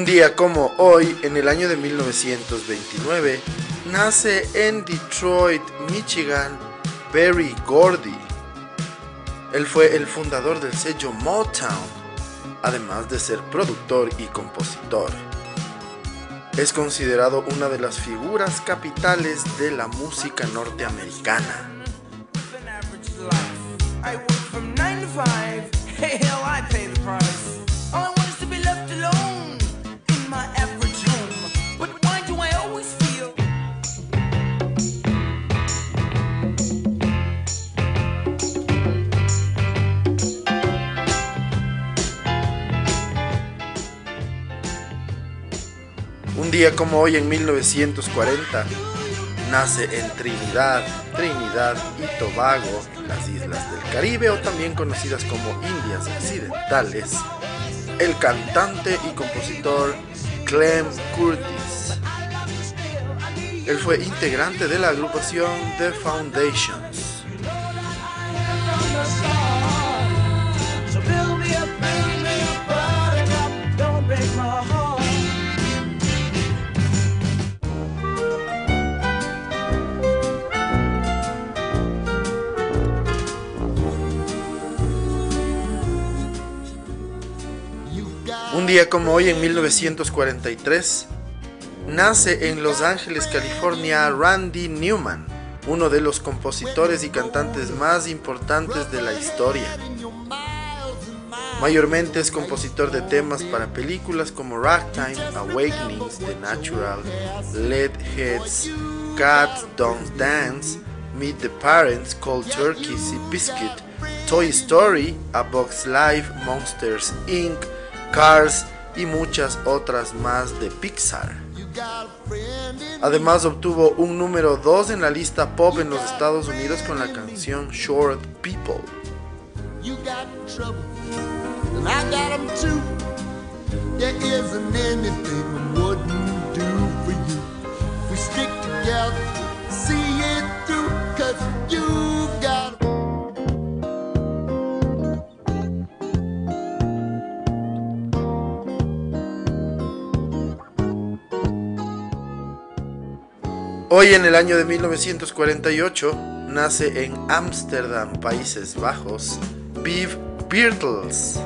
Un día como hoy, en el año de 1929, nace en Detroit, Michigan, Barry Gordy. Él fue el fundador del sello Motown, además de ser productor y compositor. Es considerado una de las figuras capitales de la música norteamericana. Como hoy en 1940 nace en Trinidad, Trinidad y Tobago, las islas del Caribe o también conocidas como Indias Occidentales, el cantante y compositor Clem Curtis. Él fue integrante de la agrupación The Foundations. Día como hoy en 1943, nace en Los Ángeles, California, Randy Newman, uno de los compositores y cantantes más importantes de la historia. Mayormente es compositor de temas para películas como Ragtime, Awakenings, The Natural, Heads, Cats Don't Dance, Meet the Parents, Cold Turkey, Sea Biscuit, Toy Story, A Box Life, Monsters Inc., Cars y muchas otras más de Pixar. Además obtuvo un número 2 en la lista pop en los Estados Unidos con la canción Short People. Hoy en el año de 1948 nace en Ámsterdam, Países Bajos, Viv Beatles.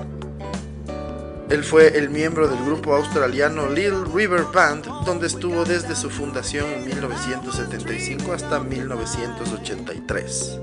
Él fue el miembro del grupo australiano Little River Band, donde estuvo desde su fundación en 1975 hasta 1983.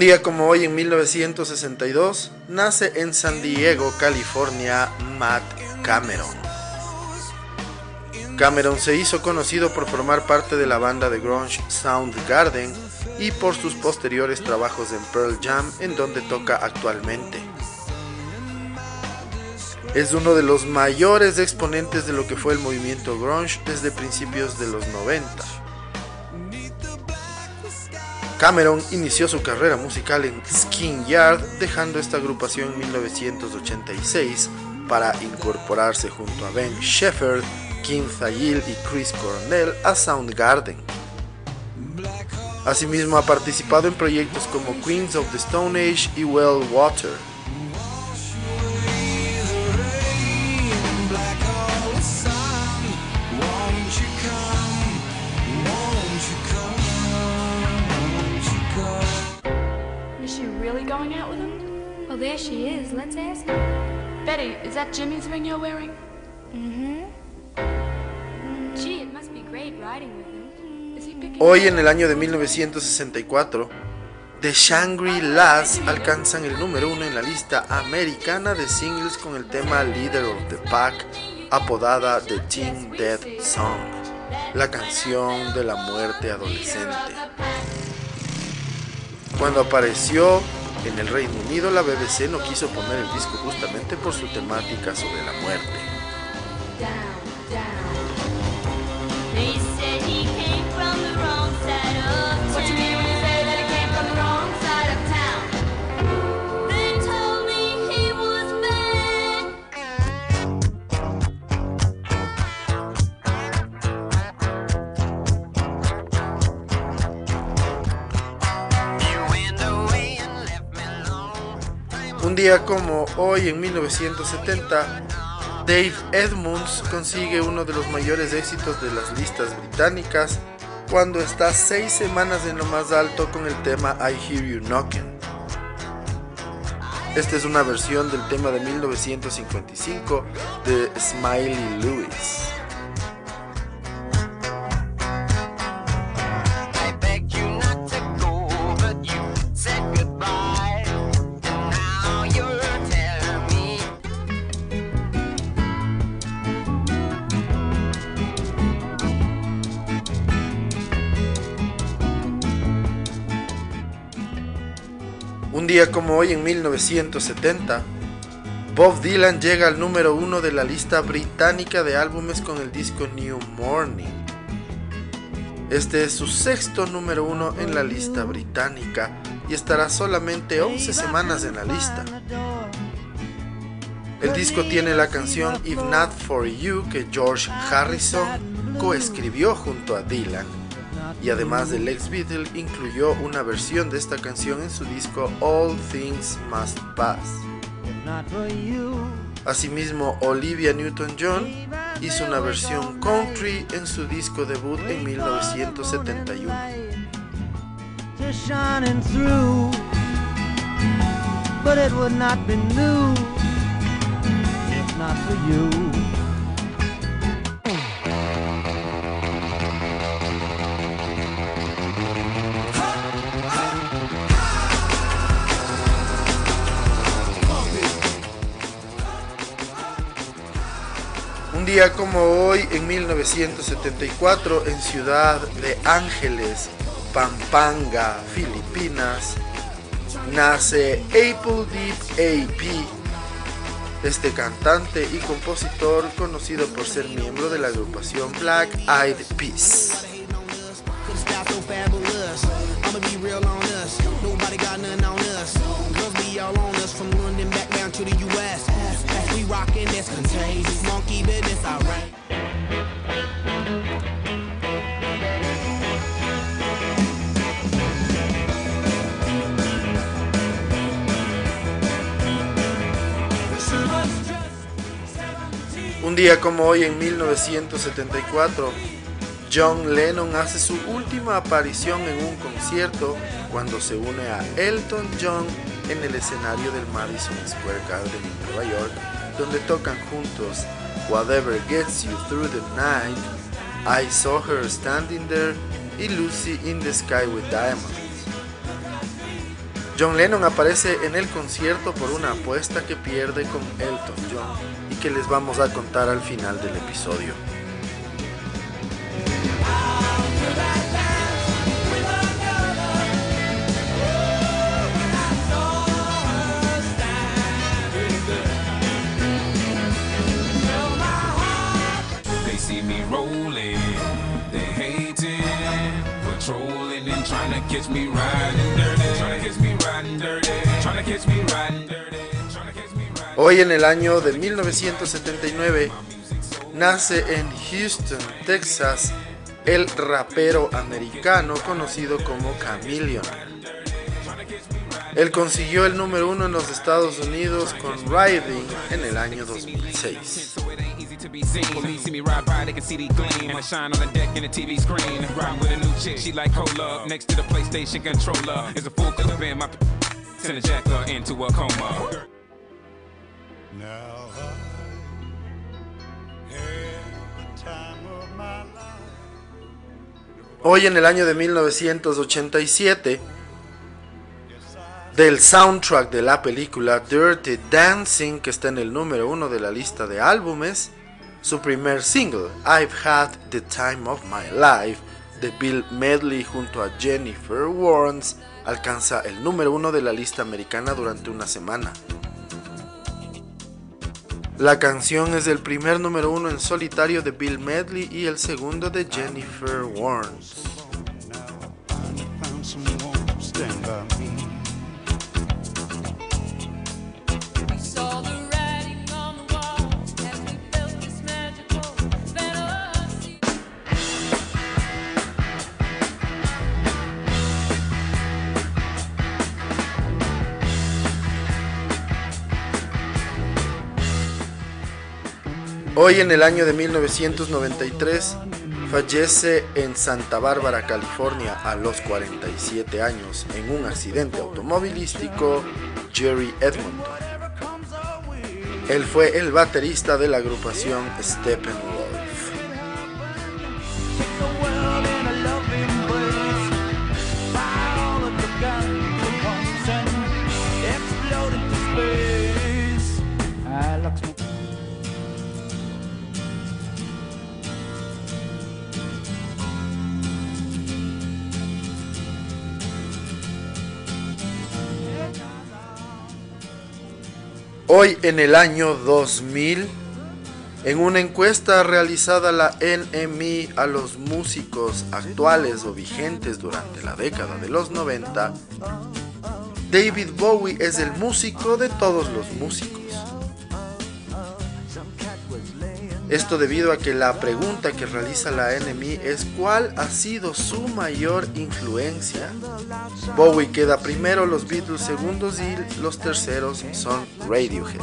Un día como hoy en 1962 nace en San Diego, California, Matt Cameron. Cameron se hizo conocido por formar parte de la banda de grunge Soundgarden y por sus posteriores trabajos en Pearl Jam en donde toca actualmente. Es uno de los mayores exponentes de lo que fue el movimiento grunge desde principios de los 90. Cameron inició su carrera musical en Skin Yard, dejando esta agrupación en 1986 para incorporarse junto a Ben Shepherd, Kim Thayil y Chris Cornell a Soundgarden. Asimismo ha participado en proyectos como Queens of the Stone Age y Well Water. Betty, is that Jimmy's ring you're wearing? Mm-hmm. Gee, it must be great riding with him. Is he picking Hoy en el año de 1964 The Shangri-Las alcanzan el número uno en la lista americana de singles con el tema Leader of the Pack, apodada The Teen Death Song, la canción de la muerte adolescente. Cuando apareció en el Reino Unido, la BBC no quiso poner el disco justamente por su temática sobre la muerte. Un día como hoy, en 1970, Dave Edmunds consigue uno de los mayores éxitos de las listas británicas cuando está seis semanas en lo más alto con el tema I Hear You Knocking. Esta es una versión del tema de 1955 de Smiley Lewis. Día como hoy en 1970, Bob Dylan llega al número uno de la lista británica de álbumes con el disco New Morning. Este es su sexto número uno en la lista británica y estará solamente 11 semanas en la lista. El disco tiene la canción If Not For You que George Harrison coescribió junto a Dylan y además del ex Beatle incluyó una versión de esta canción en su disco All Things Must Pass. Asimismo, Olivia Newton-John hizo una versión country en su disco debut en 1971. Día como hoy, en 1974, en Ciudad de Ángeles, Pampanga, Filipinas, nace Apple Deep AP, este cantante y compositor conocido por ser miembro de la agrupación Black Eyed Peas. Un día como hoy en 1974, John Lennon hace su última aparición en un concierto cuando se une a Elton John en el escenario del Madison Square Garden en Nueva York, donde tocan juntos Whatever Gets You Through the Night, I Saw Her Standing There y Lucy in the Sky with Diamonds. John Lennon aparece en el concierto por una apuesta que pierde con Elton John y que les vamos a contar al final del episodio. Hoy en el año de 1979 nace en Houston, Texas, el rapero americano conocido como Chameleon. Él consiguió el número uno en los Estados Unidos con Riding en el año 2006. Hoy en el año de 1987 del soundtrack de la película Dirty Dancing, que está en el número uno de la lista de álbumes, su primer single, I've Had the Time of My Life, de Bill Medley junto a Jennifer Warnes, alcanza el número uno de la lista americana durante una semana. La canción es el primer número uno en solitario de Bill Medley y el segundo de Jennifer Warnes. Hoy en el año de 1993 fallece en Santa Bárbara, California, a los 47 años en un accidente automovilístico Jerry Edmonton. Él fue el baterista de la agrupación Steppenwolf. Hoy en el año 2000, en una encuesta realizada la NME a los músicos actuales o vigentes durante la década de los 90, David Bowie es el músico de todos los músicos. Esto debido a que la pregunta que realiza la NME es cuál ha sido su mayor influencia. Bowie queda primero, los Beatles segundos y los terceros son Radiohead.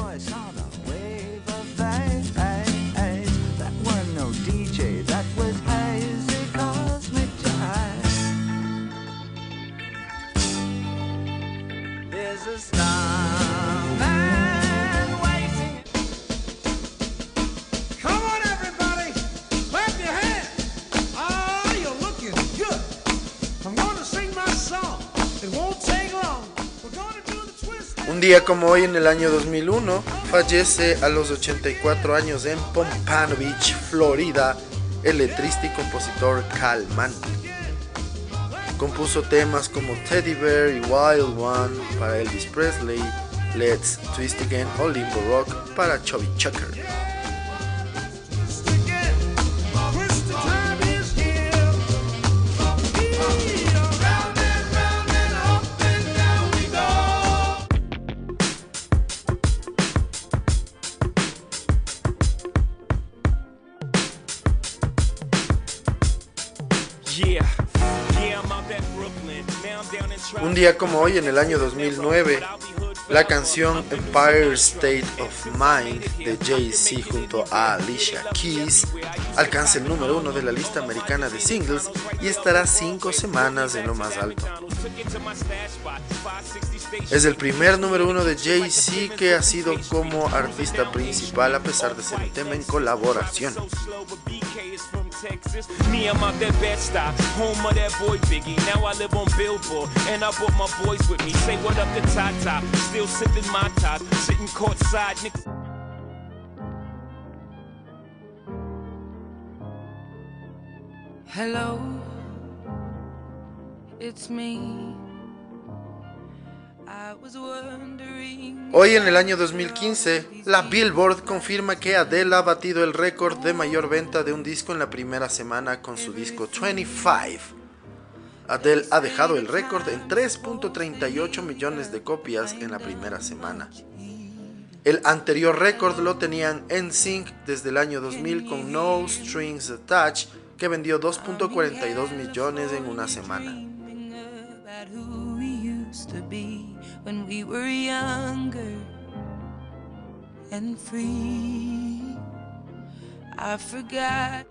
Un día como hoy en el año 2001 fallece a los 84 años en Pompano Beach, Florida, el letrista y compositor Cal Mann. Compuso temas como Teddy Bear y Wild One para Elvis Presley, Let's Twist Again o Limbo Rock para Chubby Chucker. Un día como hoy, en el año 2009, la canción Empire State of Mind de Jay-Z junto a Alicia Keys alcanza el número uno de la lista americana de singles y estará cinco semanas en lo más alto. Es el primer número uno de Jay-Z que ha sido como artista principal a pesar de ser un tema en colaboración. Me, I'm out that bed stop, home of that boy Biggie. Now I live on Billboard, and I brought my boys with me. Say what up to Tata, still sipping my top, sitting courtside, nigga. Hello, it's me. Hoy en el año 2015, la Billboard confirma que Adele ha batido el récord de mayor venta de un disco en la primera semana con su disco 25. Adele ha dejado el récord en 3.38 millones de copias en la primera semana. El anterior récord lo tenían NSYNC desde el año 2000 con No Strings Attached, que vendió 2.42 millones en una semana. When we were younger and free. I forgot.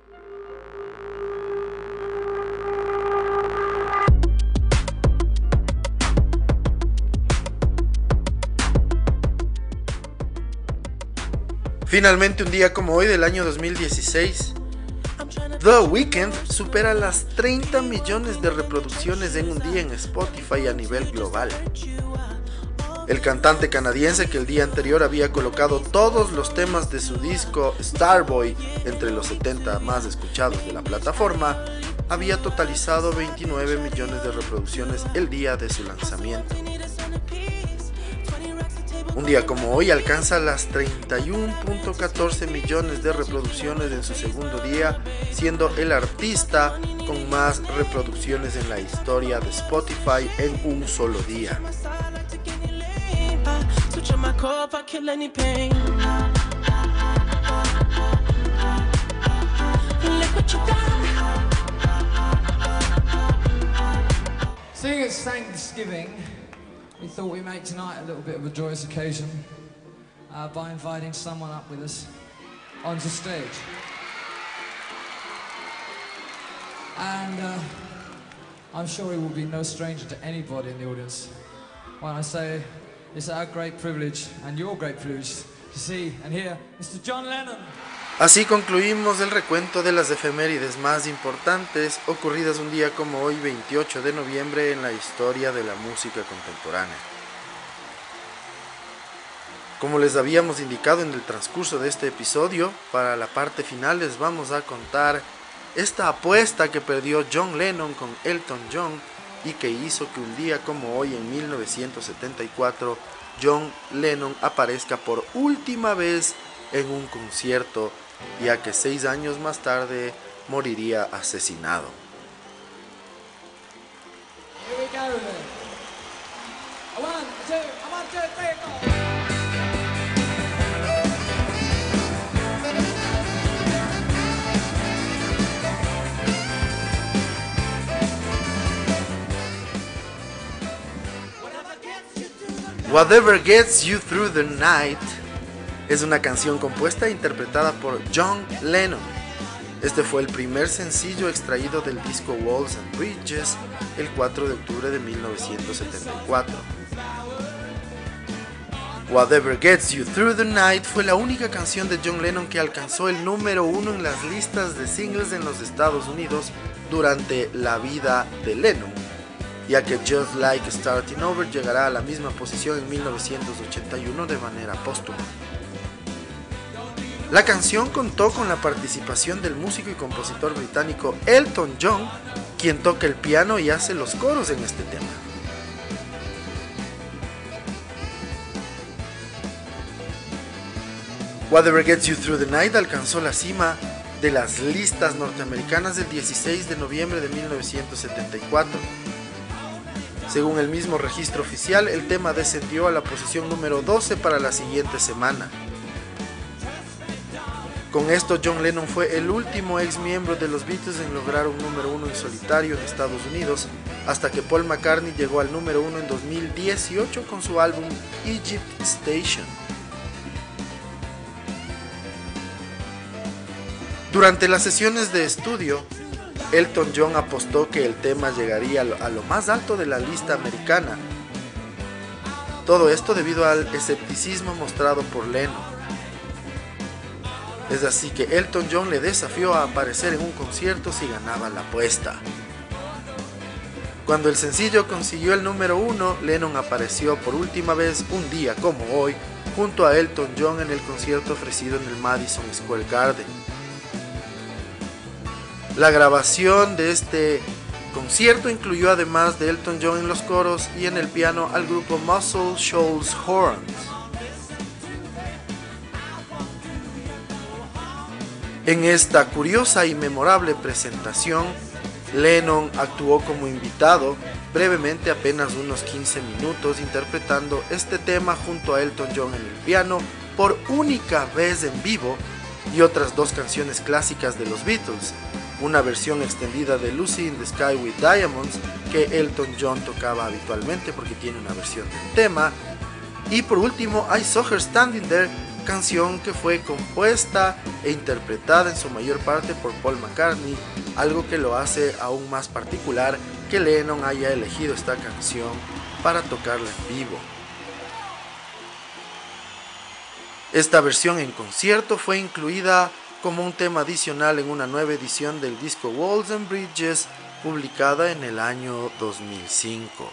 Finalmente, un día como hoy del año 2016, The Weeknd supera las 30 millones de reproducciones en un día en Spotify a nivel global. El cantante canadiense que el día anterior había colocado todos los temas de su disco Starboy entre los 70 más escuchados de la plataforma, había totalizado 29 millones de reproducciones el día de su lanzamiento. Un día como hoy alcanza las 31.14 millones de reproducciones en su segundo día, siendo el artista con más reproducciones en la historia de Spotify en un solo día. We thought we'd make tonight a little bit of a joyous occasion uh, by inviting someone up with us onto stage. And uh, I'm sure he will be no stranger to anybody in the audience. When I say Así concluimos el recuento de las efemérides más importantes ocurridas un día como hoy 28 de noviembre en la historia de la música contemporánea. Como les habíamos indicado en el transcurso de este episodio, para la parte final les vamos a contar esta apuesta que perdió John Lennon con Elton John y que hizo que un día como hoy en 1974 John Lennon aparezca por última vez en un concierto ya que seis años más tarde moriría asesinado. Whatever gets you through the night es una canción compuesta e interpretada por John Lennon. Este fue el primer sencillo extraído del disco Walls and Bridges el 4 de octubre de 1974. Whatever Gets You Through the Night fue la única canción de John Lennon que alcanzó el número uno en las listas de singles en los Estados Unidos durante la vida de Lennon, ya que Just Like Starting Over llegará a la misma posición en 1981 de manera póstuma. La canción contó con la participación del músico y compositor británico Elton John, quien toca el piano y hace los coros en este tema. Whatever Gets You Through the Night alcanzó la cima de las listas norteamericanas del 16 de noviembre de 1974. Según el mismo registro oficial, el tema descendió a la posición número 12 para la siguiente semana. Con esto, John Lennon fue el último ex miembro de los Beatles en lograr un número uno en solitario en Estados Unidos, hasta que Paul McCartney llegó al número uno en 2018 con su álbum Egypt Station. Durante las sesiones de estudio, Elton John apostó que el tema llegaría a lo más alto de la lista americana. Todo esto debido al escepticismo mostrado por Lennon es así que Elton John le desafió a aparecer en un concierto si ganaba la apuesta. Cuando el sencillo consiguió el número uno, Lennon apareció por última vez un día como hoy junto a Elton John en el concierto ofrecido en el Madison Square Garden. La grabación de este concierto incluyó además de Elton John en los coros y en el piano al grupo Muscle Shoals Horns. En esta curiosa y memorable presentación, Lennon actuó como invitado brevemente apenas unos 15 minutos interpretando este tema junto a Elton John en el piano por única vez en vivo y otras dos canciones clásicas de los Beatles, una versión extendida de Lucy in the Sky with Diamonds que Elton John tocaba habitualmente porque tiene una versión del tema y por último I Saw Her Standing There canción que fue compuesta e interpretada en su mayor parte por Paul McCartney, algo que lo hace aún más particular que Lennon haya elegido esta canción para tocarla en vivo. Esta versión en concierto fue incluida como un tema adicional en una nueva edición del disco Walls and Bridges publicada en el año 2005.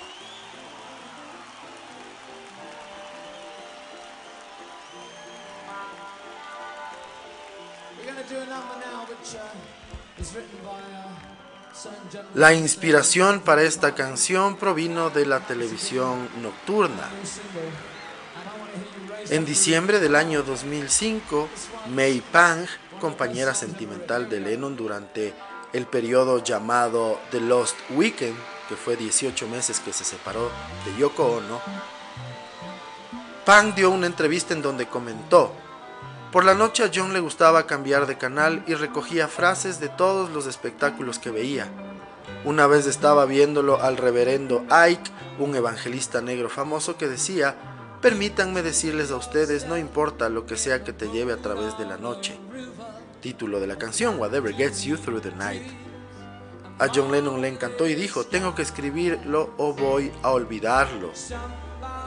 La inspiración para esta canción provino de la televisión nocturna. En diciembre del año 2005, May Pang compañera sentimental de Lennon durante el periodo llamado The Lost Weekend, que fue 18 meses que se separó de Yoko Ono, Pang dio una entrevista en donde comentó, por la noche a John le gustaba cambiar de canal y recogía frases de todos los espectáculos que veía. Una vez estaba viéndolo al reverendo Ike, un evangelista negro famoso que decía, permítanme decirles a ustedes, no importa lo que sea que te lleve a través de la noche. Título de la canción, Whatever Gets You Through the Night. A John Lennon le encantó y dijo, tengo que escribirlo o voy a olvidarlo.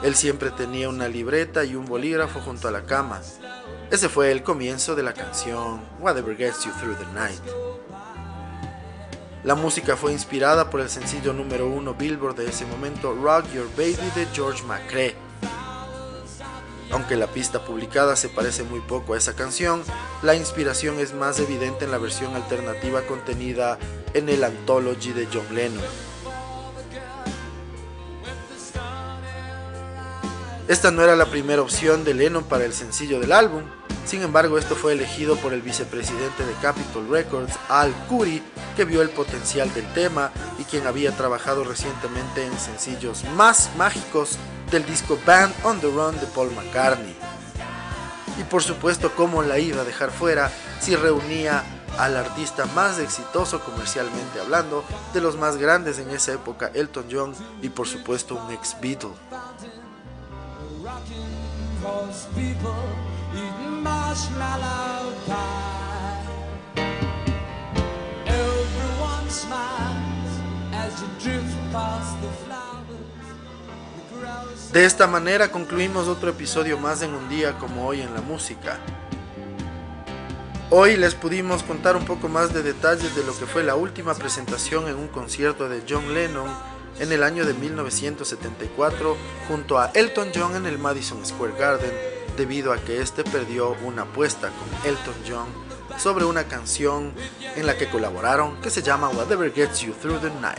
Él siempre tenía una libreta y un bolígrafo junto a la cama. Ese fue el comienzo de la canción Whatever Gets You Through the Night. La música fue inspirada por el sencillo número uno Billboard de ese momento, Rock Your Baby de George McCrae. Aunque la pista publicada se parece muy poco a esa canción, la inspiración es más evidente en la versión alternativa contenida en el Anthology de John Lennon. Esta no era la primera opción de Lennon para el sencillo del álbum, sin embargo esto fue elegido por el vicepresidente de Capitol Records, Al Curry, que vio el potencial del tema y quien había trabajado recientemente en sencillos más mágicos del disco Band on the Run de Paul McCartney. Y por supuesto, ¿cómo la iba a dejar fuera si reunía al artista más exitoso comercialmente hablando, de los más grandes en esa época, Elton John, y por supuesto un ex Beatle? De esta manera concluimos otro episodio más en un día como hoy en la música. Hoy les pudimos contar un poco más de detalles de lo que fue la última presentación en un concierto de John Lennon en el año de 1974 junto a Elton John en el Madison Square Garden debido a que este perdió una apuesta con Elton John sobre una canción en la que colaboraron que se llama Whatever Gets You Through the Night.